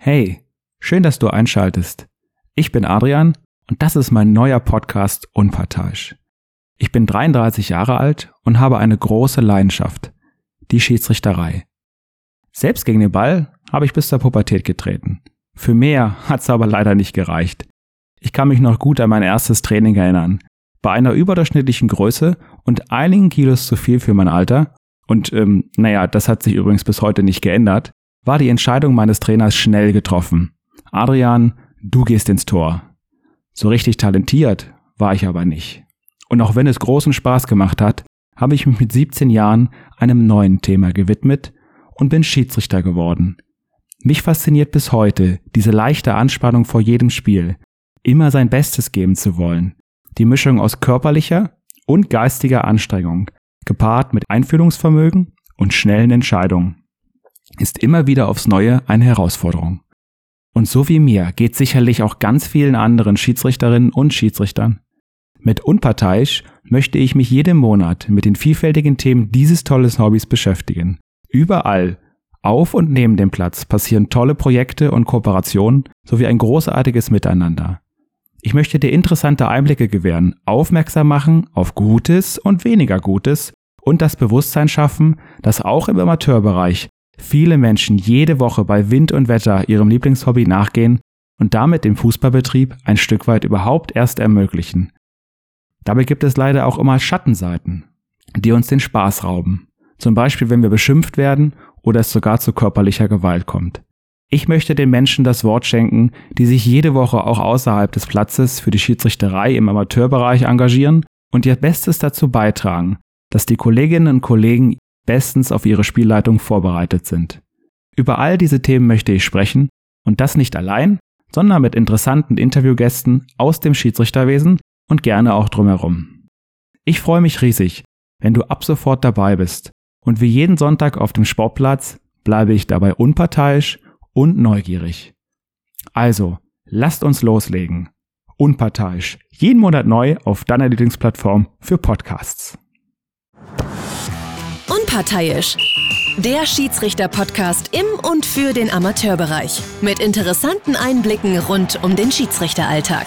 Hey, schön, dass du einschaltest. Ich bin Adrian und das ist mein neuer Podcast Unparteiisch. Ich bin 33 Jahre alt und habe eine große Leidenschaft, die Schiedsrichterei. Selbst gegen den Ball habe ich bis zur Pubertät getreten. Für mehr hat's aber leider nicht gereicht. Ich kann mich noch gut an mein erstes Training erinnern. Bei einer überdurchschnittlichen Größe und einigen Kilos zu viel für mein Alter, und ähm, naja, das hat sich übrigens bis heute nicht geändert, war die Entscheidung meines Trainers schnell getroffen. Adrian, du gehst ins Tor. So richtig talentiert war ich aber nicht. Und auch wenn es großen Spaß gemacht hat, habe ich mich mit 17 Jahren einem neuen Thema gewidmet und bin Schiedsrichter geworden. Mich fasziniert bis heute diese leichte Anspannung vor jedem Spiel, immer sein Bestes geben zu wollen. Die Mischung aus körperlicher und geistiger Anstrengung, gepaart mit Einfühlungsvermögen und schnellen Entscheidungen, ist immer wieder aufs Neue eine Herausforderung. Und so wie mir geht sicherlich auch ganz vielen anderen Schiedsrichterinnen und Schiedsrichtern. Mit unparteiisch möchte ich mich jeden Monat mit den vielfältigen Themen dieses tolles Hobbys beschäftigen. Überall, auf und neben dem Platz passieren tolle Projekte und Kooperationen sowie ein großartiges Miteinander. Ich möchte dir interessante Einblicke gewähren, aufmerksam machen auf Gutes und weniger Gutes und das Bewusstsein schaffen, dass auch im Amateurbereich viele Menschen jede Woche bei Wind und Wetter ihrem Lieblingshobby nachgehen und damit den Fußballbetrieb ein Stück weit überhaupt erst ermöglichen. Dabei gibt es leider auch immer Schattenseiten, die uns den Spaß rauben. Zum Beispiel, wenn wir beschimpft werden oder es sogar zu körperlicher Gewalt kommt. Ich möchte den Menschen das Wort schenken, die sich jede Woche auch außerhalb des Platzes für die Schiedsrichterei im Amateurbereich engagieren und ihr Bestes dazu beitragen, dass die Kolleginnen und Kollegen bestens auf ihre Spielleitung vorbereitet sind. Über all diese Themen möchte ich sprechen und das nicht allein, sondern mit interessanten Interviewgästen aus dem Schiedsrichterwesen und gerne auch drumherum. Ich freue mich riesig, wenn du ab sofort dabei bist und wie jeden Sonntag auf dem Sportplatz bleibe ich dabei unparteiisch und neugierig. Also, lasst uns loslegen. Unparteiisch. Jeden Monat neu auf deiner Lieblingsplattform für Podcasts. Unparteiisch. Der Schiedsrichter-Podcast im und für den Amateurbereich. Mit interessanten Einblicken rund um den Schiedsrichteralltag.